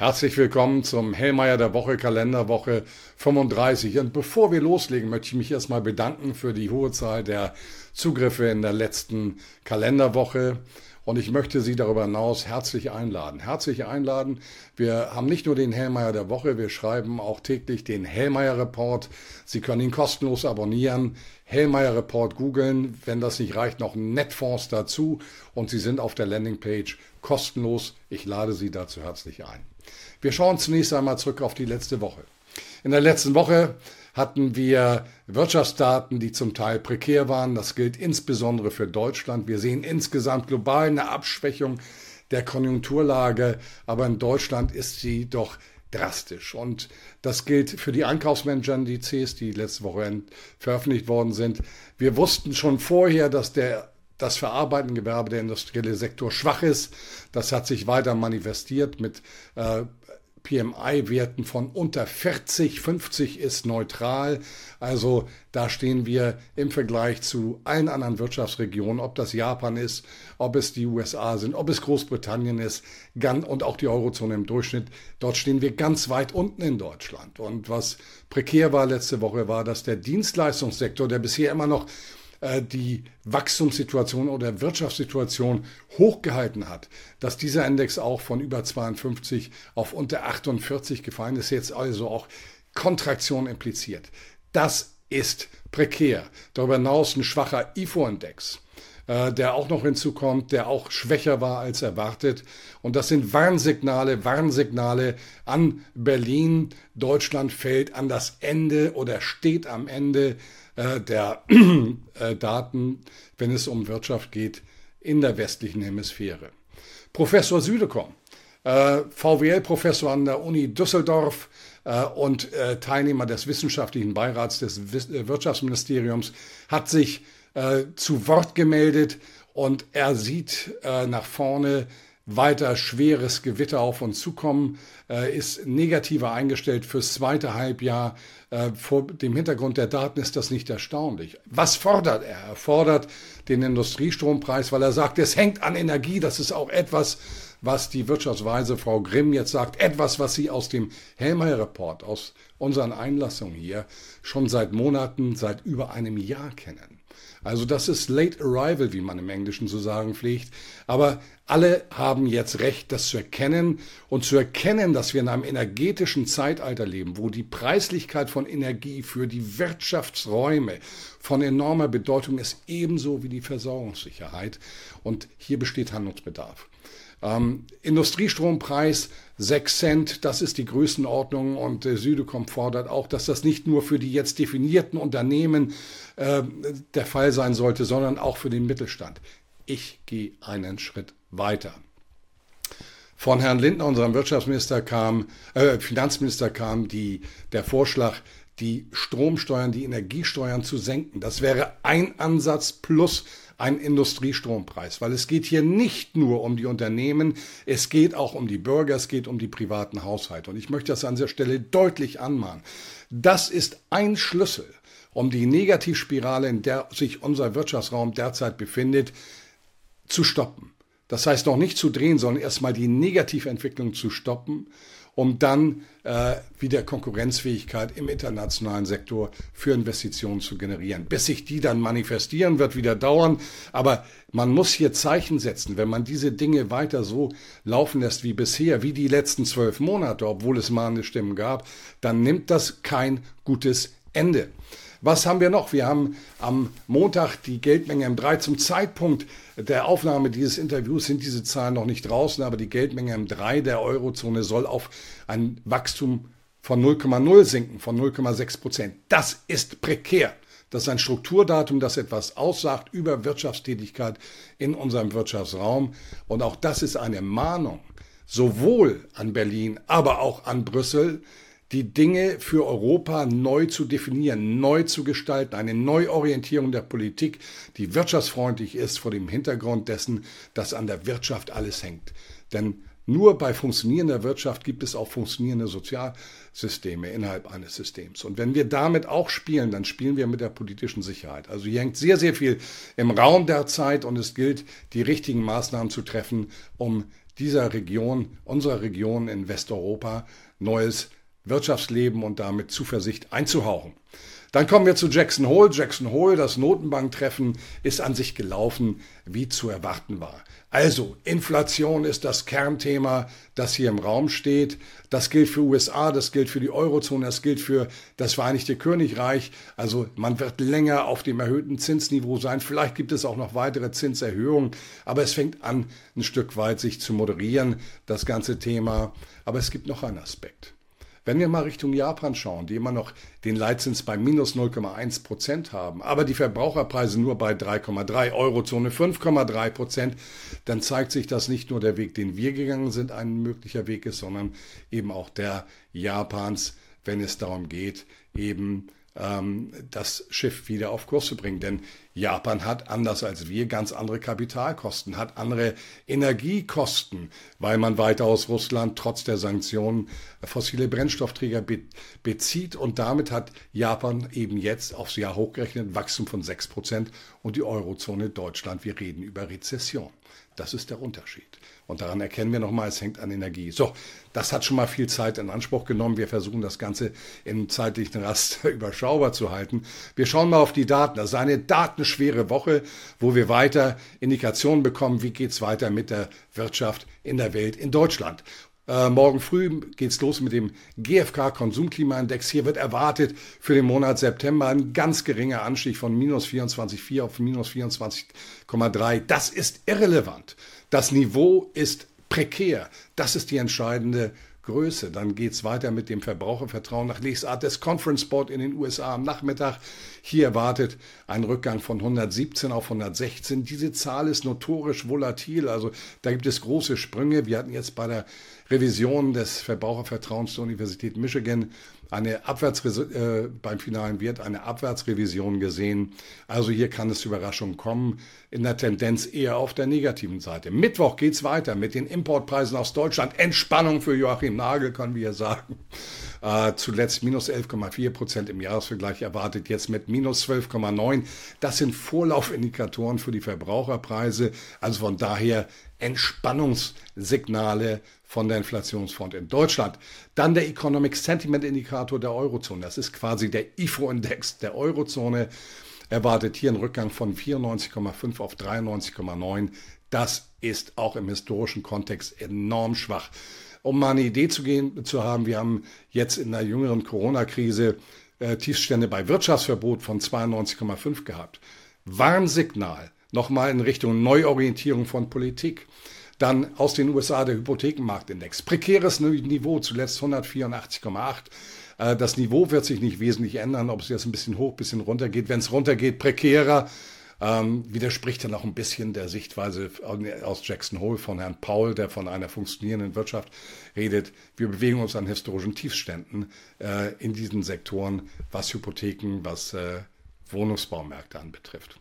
Herzlich willkommen zum Hellmeier der Woche, Kalenderwoche 35. Und bevor wir loslegen, möchte ich mich erstmal bedanken für die hohe Zahl der Zugriffe in der letzten Kalenderwoche. Und ich möchte Sie darüber hinaus herzlich einladen. Herzlich einladen. Wir haben nicht nur den Hellmeier der Woche, wir schreiben auch täglich den Hellmeier Report. Sie können ihn kostenlos abonnieren. Hellmeier Report googeln. Wenn das nicht reicht, noch Netfonds dazu. Und Sie sind auf der Landingpage kostenlos. Ich lade Sie dazu herzlich ein. Wir schauen zunächst einmal zurück auf die letzte Woche. In der letzten Woche hatten wir Wirtschaftsdaten, die zum Teil prekär waren. Das gilt insbesondere für Deutschland. Wir sehen insgesamt global eine Abschwächung der Konjunkturlage, aber in Deutschland ist sie doch drastisch. Und das gilt für die Einkaufsmanager-Indizes, die letzte Woche veröffentlicht worden sind. Wir wussten schon vorher, dass der das verarbeitende Gewerbe, der industrielle Sektor schwach ist. Das hat sich weiter manifestiert mit äh, PMI-Werten von unter 40, 50 ist neutral. Also da stehen wir im Vergleich zu allen anderen Wirtschaftsregionen, ob das Japan ist, ob es die USA sind, ob es Großbritannien ist und auch die Eurozone im Durchschnitt. Dort stehen wir ganz weit unten in Deutschland. Und was prekär war letzte Woche, war, dass der Dienstleistungssektor, der bisher immer noch die Wachstumssituation oder Wirtschaftssituation hochgehalten hat, dass dieser Index auch von über 52 auf unter 48 gefallen ist, jetzt also auch Kontraktion impliziert. Das ist prekär. Darüber hinaus ein schwacher IFO-Index äh, der auch noch hinzukommt, der auch schwächer war als erwartet. Und das sind Warnsignale, Warnsignale an Berlin. Deutschland fällt an das Ende oder steht am Ende äh, der äh, Daten, wenn es um Wirtschaft geht, in der westlichen Hemisphäre. Professor Südekom, äh, VWL-Professor an der Uni Düsseldorf und Teilnehmer des wissenschaftlichen Beirats des Wirtschaftsministeriums, hat sich zu Wort gemeldet und er sieht nach vorne weiter schweres Gewitter auf uns zukommen, äh, ist negativer eingestellt fürs zweite Halbjahr. Äh, vor dem Hintergrund der Daten ist das nicht erstaunlich. Was fordert er? Er fordert den Industriestrompreis, weil er sagt, es hängt an Energie. Das ist auch etwas, was die Wirtschaftsweise Frau Grimm jetzt sagt. Etwas, was sie aus dem Helmer-Report, aus unseren Einlassungen hier schon seit Monaten, seit über einem Jahr kennen. Also das ist Late Arrival, wie man im Englischen zu sagen pflegt. Aber alle haben jetzt recht, das zu erkennen und zu erkennen, dass wir in einem energetischen Zeitalter leben, wo die Preislichkeit von Energie für die Wirtschaftsräume von enormer Bedeutung ist, ebenso wie die Versorgungssicherheit. Und hier besteht Handlungsbedarf. Ähm, Industriestrompreis 6 Cent, das ist die Größenordnung und äh, Südecom fordert auch, dass das nicht nur für die jetzt definierten Unternehmen äh, der Fall sein sollte, sondern auch für den Mittelstand. Ich gehe einen Schritt weiter. Von Herrn Lindner, unserem Wirtschaftsminister, kam, äh, Finanzminister kam die, der Vorschlag, die Stromsteuern, die Energiesteuern zu senken. Das wäre ein Ansatz plus ein Industriestrompreis, weil es geht hier nicht nur um die Unternehmen, es geht auch um die Bürger, es geht um die privaten Haushalte. Und ich möchte das an dieser Stelle deutlich anmahnen. Das ist ein Schlüssel, um die Negativspirale, in der sich unser Wirtschaftsraum derzeit befindet, zu stoppen. Das heißt noch nicht zu drehen, sondern erstmal die Negativentwicklung zu stoppen um dann äh, wieder Konkurrenzfähigkeit im internationalen Sektor für Investitionen zu generieren. Bis sich die dann manifestieren, wird wieder dauern. Aber man muss hier Zeichen setzen. Wenn man diese Dinge weiter so laufen lässt wie bisher, wie die letzten zwölf Monate, obwohl es mahnende Stimmen gab, dann nimmt das kein gutes Ende. Was haben wir noch? Wir haben am Montag die Geldmenge M3. Zum Zeitpunkt der Aufnahme dieses Interviews sind diese Zahlen noch nicht draußen, aber die Geldmenge M3 der Eurozone soll auf ein Wachstum von 0,0 sinken, von 0,6 Prozent. Das ist prekär. Das ist ein Strukturdatum, das etwas aussagt über Wirtschaftstätigkeit in unserem Wirtschaftsraum. Und auch das ist eine Mahnung, sowohl an Berlin, aber auch an Brüssel, die Dinge für Europa neu zu definieren, neu zu gestalten, eine Neuorientierung der Politik, die wirtschaftsfreundlich ist vor dem Hintergrund dessen, dass an der Wirtschaft alles hängt. Denn Nur bei funktionierender Wirtschaft gibt es auch funktionierende Sozialsysteme innerhalb eines Systems. Und wenn wir damit auch spielen, dann spielen wir mit der politischen Sicherheit. Also hier hängt sehr, sehr viel im Raum derzeit und es gilt, die richtigen Maßnahmen zu treffen, um dieser Region, unserer Region in Westeuropa, neues Wirtschaftsleben und damit Zuversicht einzuhauchen. Dann kommen wir zu Jackson Hole. Jackson Hole, das Notenbanktreffen, ist an sich gelaufen, wie zu erwarten war. Also, Inflation ist das Kernthema, das hier im Raum steht. Das gilt für USA, das gilt für die Eurozone, das gilt für das Vereinigte Königreich. Also, man wird länger auf dem erhöhten Zinsniveau sein. Vielleicht gibt es auch noch weitere Zinserhöhungen, aber es fängt an, ein Stück weit sich zu moderieren, das ganze Thema. Aber es gibt noch einen Aspekt. Wenn wir mal Richtung Japan schauen, die immer noch den Leitzins bei minus 0,1 Prozent haben, aber die Verbraucherpreise nur bei 3,3, Eurozone 5,3 Prozent, dann zeigt sich, dass nicht nur der Weg, den wir gegangen sind, ein möglicher Weg ist, sondern eben auch der Japans, wenn es darum geht, eben ähm, das Schiff wieder auf Kurs zu bringen. Denn Japan hat, anders als wir, ganz andere Kapitalkosten, hat andere Energiekosten, weil man weiter aus Russland trotz der Sanktionen fossile Brennstoffträger be bezieht. Und damit hat Japan eben jetzt aufs Jahr hochgerechnet Wachstum von 6% und die Eurozone Deutschland, wir reden über Rezession. Das ist der Unterschied. Und daran erkennen wir nochmal, es hängt an Energie. So, das hat schon mal viel Zeit in Anspruch genommen. Wir versuchen das Ganze im zeitlichen Rast überschaubar zu halten. Wir schauen mal auf die Daten. Das ist eine datenschwere Woche, wo wir weiter Indikationen bekommen, wie geht es weiter mit der Wirtschaft in der Welt, in Deutschland. Äh, morgen früh geht's los mit dem GfK-Konsumklimaindex. Hier wird erwartet für den Monat September ein ganz geringer Anstieg von minus 24,4 auf minus 24,3. Das ist irrelevant. Das Niveau ist prekär. Das ist die entscheidende Größe. Dann geht es weiter mit dem Verbrauchervertrauen nach Lesart des Conference Board in den USA am Nachmittag. Hier erwartet ein Rückgang von 117 auf 116. Diese Zahl ist notorisch volatil, also da gibt es große Sprünge. Wir hatten jetzt bei der Revision des Verbrauchervertrauens der Universität Michigan eine Abwärts äh, beim finalen Wert eine Abwärtsrevision gesehen. Also hier kann es zu Überraschungen kommen. In der Tendenz eher auf der negativen Seite. Mittwoch geht es weiter mit den Importpreisen aus Deutschland. Entspannung für Joachim Nagel, können wir sagen. Äh, zuletzt minus 11,4 Prozent im Jahresvergleich erwartet, jetzt mit minus 12,9. Das sind Vorlaufindikatoren für die Verbraucherpreise. Also von daher Entspannungssignale von der Inflationsfront in Deutschland. Dann der Economic Sentiment Indikator der Eurozone. Das ist quasi der IFO-Index der Eurozone. Erwartet hier einen Rückgang von 94,5 auf 93,9. Das ist auch im historischen Kontext enorm schwach. Um mal eine Idee zu, gehen, zu haben, wir haben jetzt in der jüngeren Corona-Krise äh, Tiefstände bei Wirtschaftsverbot von 92,5 gehabt. Warnsignal nochmal in Richtung Neuorientierung von Politik. Dann aus den USA der Hypothekenmarktindex. Prekäres Niveau, zuletzt 184,8. Äh, das Niveau wird sich nicht wesentlich ändern, ob es jetzt ein bisschen hoch, ein bisschen runter geht. Wenn es runter geht, prekärer. Ähm, widerspricht dann auch ein bisschen der Sichtweise aus Jackson Hole von Herrn Paul, der von einer funktionierenden Wirtschaft redet. Wir bewegen uns an historischen Tiefständen äh, in diesen Sektoren, was Hypotheken, was äh, Wohnungsbaumärkte anbetrifft.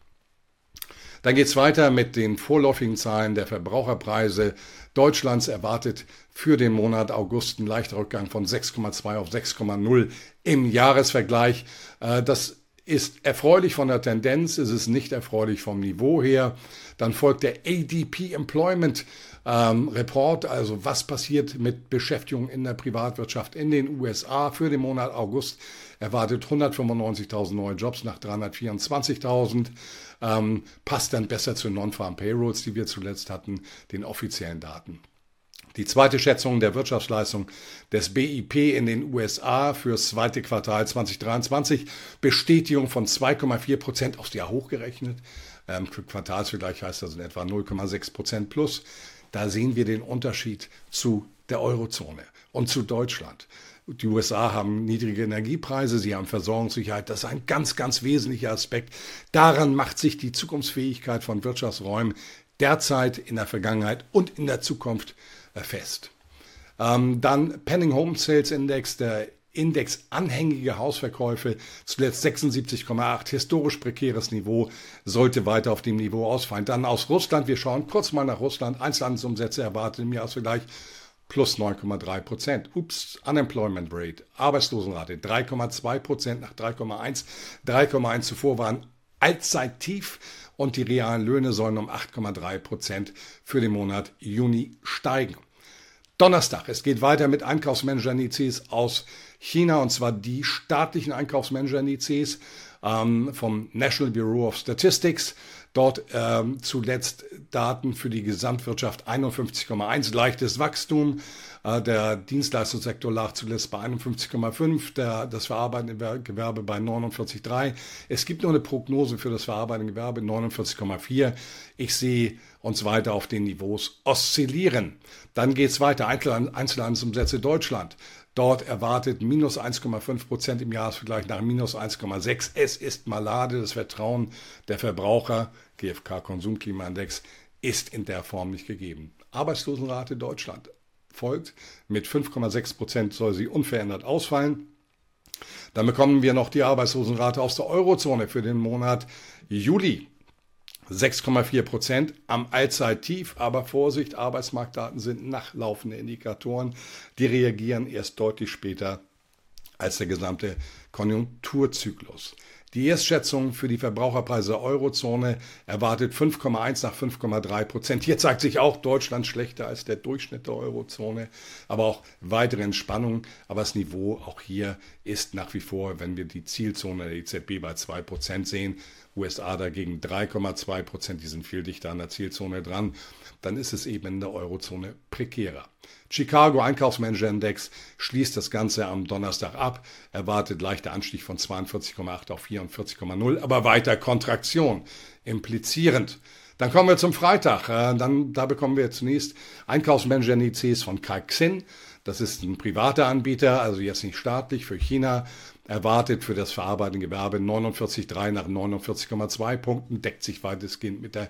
Dann geht es weiter mit den vorläufigen Zahlen der Verbraucherpreise. Deutschlands erwartet für den Monat August einen leichter Rückgang von 6,2 auf 6,0 im Jahresvergleich. Äh, das ist erfreulich von der Tendenz, ist es nicht erfreulich vom Niveau her. Dann folgt der ADP Employment ähm, Report, also was passiert mit Beschäftigung in der Privatwirtschaft in den USA für den Monat August. Erwartet 195.000 neue Jobs nach 324.000 ähm, passt dann besser zu Non-Farm Payrolls, die wir zuletzt hatten, den offiziellen Daten. Die zweite Schätzung der Wirtschaftsleistung des BIP in den USA fürs zweite Quartal 2023, Bestätigung von 2,4 Prozent aufs Jahr hochgerechnet. Ähm, für Quartalsvergleich heißt das in etwa 0,6 Prozent plus. Da sehen wir den Unterschied zu der Eurozone und zu Deutschland. Die USA haben niedrige Energiepreise, sie haben Versorgungssicherheit. Das ist ein ganz, ganz wesentlicher Aspekt. Daran macht sich die Zukunftsfähigkeit von Wirtschaftsräumen derzeit, in der Vergangenheit und in der Zukunft äh, fest. Ähm, dann Penning Home Sales Index der Index anhängige Hausverkäufe, zuletzt 76,8, historisch prekäres Niveau, sollte weiter auf dem Niveau ausfallen. Dann aus Russland, wir schauen kurz mal nach Russland, Einzelhandelsumsätze erwartet im Jahresvergleich plus 9,3 Prozent. Ups, Unemployment Rate, Arbeitslosenrate 3,2 Prozent nach 3,1. 3,1 zuvor waren Allzeittief und die realen Löhne sollen um 8,3 Prozent für den Monat Juni steigen. Donnerstag, es geht weiter mit Einkaufsmanager-Indizes aus China und zwar die staatlichen Einkaufsmanager-Indizes ähm, vom National Bureau of Statistics. Dort ähm, zuletzt Daten für die Gesamtwirtschaft 51,1, leichtes Wachstum. Äh, der Dienstleistungssektor lag zuletzt bei 51,5, das verarbeitende Gewerbe bei 49,3. Es gibt nur eine Prognose für das verarbeitende Gewerbe 49,4. Ich sehe uns weiter auf den Niveaus oszillieren. Dann geht es weiter. Einzelhandelsumsätze Deutschland. Dort erwartet minus 1,5 Prozent im Jahresvergleich nach minus 1,6. Es ist malade. Das Vertrauen der Verbraucher, GfK Konsumklimaindex, ist in der Form nicht gegeben. Arbeitslosenrate Deutschland folgt. Mit 5,6 Prozent soll sie unverändert ausfallen. Dann bekommen wir noch die Arbeitslosenrate aus der Eurozone für den Monat Juli. 6,4 Prozent am Allzeittief, aber Vorsicht, Arbeitsmarktdaten sind nachlaufende Indikatoren, die reagieren erst deutlich später als der gesamte Konjunkturzyklus. Die Erstschätzung für die Verbraucherpreise der Eurozone erwartet 5,1 nach 5,3 Prozent. Hier zeigt sich auch Deutschland schlechter als der Durchschnitt der Eurozone, aber auch weitere Entspannung. Aber das Niveau auch hier ist nach wie vor, wenn wir die Zielzone der EZB bei 2 Prozent sehen, USA dagegen 3,2 Prozent, die sind viel dichter an der Zielzone dran, dann ist es eben in der Eurozone prekärer. Chicago Einkaufsmanager Index schließt das Ganze am Donnerstag ab, erwartet leichter Anstieg von 42,8 auf 44,0, aber weiter Kontraktion, implizierend. Dann kommen wir zum Freitag. Äh, dann, da bekommen wir zunächst Einkaufsmanager-Indizes von Kaixin. Das ist ein privater Anbieter, also jetzt nicht staatlich für China. Erwartet für das verarbeitende Gewerbe 49,3 nach 49,2 Punkten, deckt sich weitestgehend mit, der,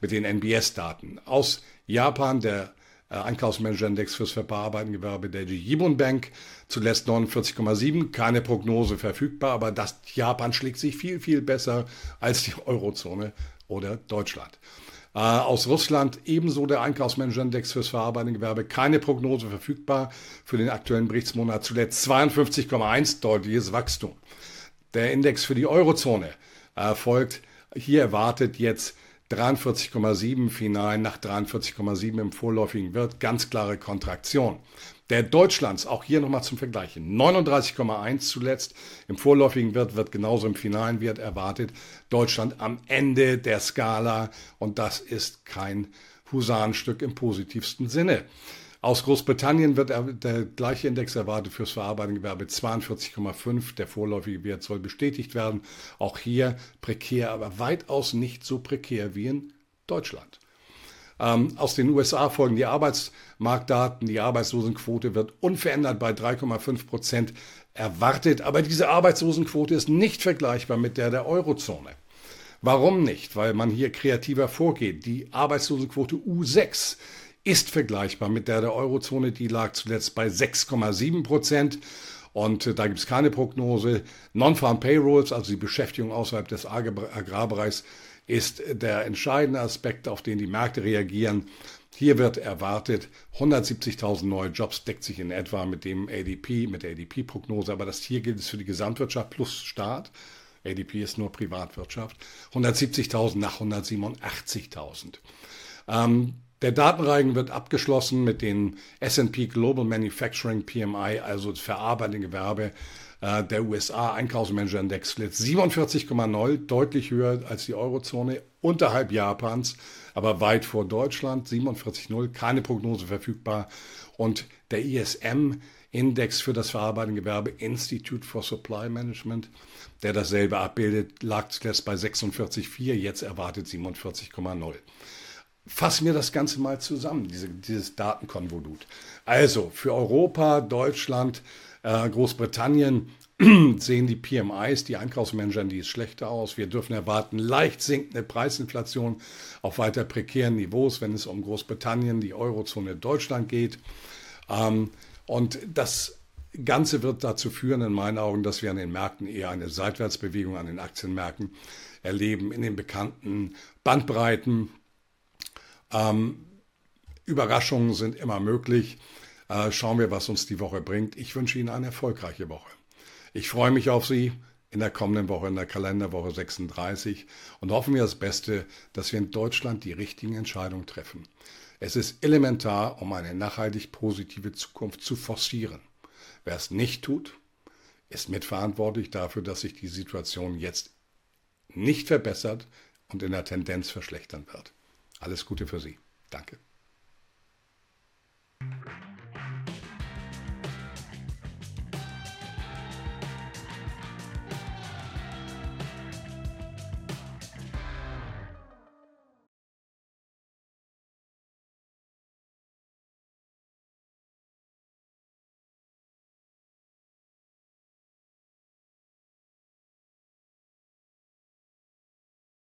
mit den NBS-Daten. Aus Japan der äh, Einkaufsmanager-Index fürs Verarbeitengewerbe der Jibun Bank, zuletzt 49,7, keine Prognose verfügbar, aber das Japan schlägt sich viel, viel besser als die Eurozone oder Deutschland. Äh, aus Russland ebenso der Einkaufsmanager-Index fürs Verarbeitengewerbe, keine Prognose verfügbar für den aktuellen Berichtsmonat, zuletzt 52,1, deutliches Wachstum. Der Index für die Eurozone äh, folgt, hier erwartet jetzt 43,7 final nach 43,7 im vorläufigen Wirt, ganz klare Kontraktion. Der Deutschlands, auch hier nochmal zum Vergleichen, 39,1 zuletzt, im vorläufigen Wirt wird genauso im finalen Wirt erwartet. Deutschland am Ende der Skala und das ist kein Husarenstück im positivsten Sinne. Aus Großbritannien wird der gleiche Index erwartet fürs Verarbeitungsgewerbe 42,5. Der vorläufige Wert soll bestätigt werden. Auch hier prekär, aber weitaus nicht so prekär wie in Deutschland. Ähm, aus den USA folgen die Arbeitsmarktdaten. Die Arbeitslosenquote wird unverändert bei 3,5 Prozent erwartet. Aber diese Arbeitslosenquote ist nicht vergleichbar mit der der Eurozone. Warum nicht? Weil man hier kreativer vorgeht. Die Arbeitslosenquote U6 ist vergleichbar mit der der Eurozone. Die lag zuletzt bei 6,7 Prozent. Und äh, da gibt es keine Prognose. Non-Farm Payrolls, also die Beschäftigung außerhalb des Agrarbereichs, ist der entscheidende Aspekt, auf den die Märkte reagieren. Hier wird erwartet, 170.000 neue Jobs deckt sich in etwa mit dem ADP, mit der ADP-Prognose, aber das hier gilt es für die Gesamtwirtschaft plus Staat. ADP ist nur Privatwirtschaft. 170.000 nach 187.000. Ähm, der Datenreigen wird abgeschlossen mit den S&P Global Manufacturing PMI, also das verarbeitende Gewerbe äh, der USA Einkaufsmanager Index litt 47,0, deutlich höher als die Eurozone, unterhalb Japans, aber weit vor Deutschland, 47,0, keine Prognose verfügbar. Und der ISM Index für das verarbeitende Gewerbe Institute for Supply Management, der dasselbe abbildet, lag zuletzt bei 46,4, jetzt erwartet 47,0 fassen wir das Ganze mal zusammen, diese, dieses Datenkonvolut. Also für Europa, Deutschland, Großbritannien sehen die PMIs, die Einkaufsmanager, die ist schlechter aus. Wir dürfen erwarten leicht sinkende Preisinflation auf weiter prekären Niveaus, wenn es um Großbritannien, die Eurozone, Deutschland geht. Ähm, und das Ganze wird dazu führen, in meinen Augen, dass wir an den Märkten eher eine Seitwärtsbewegung an den Aktienmärkten erleben, in den bekannten Bandbreiten. Ähm, Überraschungen sind immer möglich. Äh, schauen wir, was uns die Woche bringt. Ich wünsche Ihnen eine erfolgreiche Woche. Ich freue mich auf Sie in der kommenden Woche, in der Kalenderwoche 36 und hoffen wir das Beste, dass wir in Deutschland die richtigen Entscheidungen treffen. Es ist elementar, um eine nachhaltig positive Zukunft zu forcieren. Wer es nicht tut, ist mitverantwortlich dafür, dass sich die Situation jetzt nicht verbessert und in der Tendenz verschlechtern wird. Alles Gute für Sie. Danke.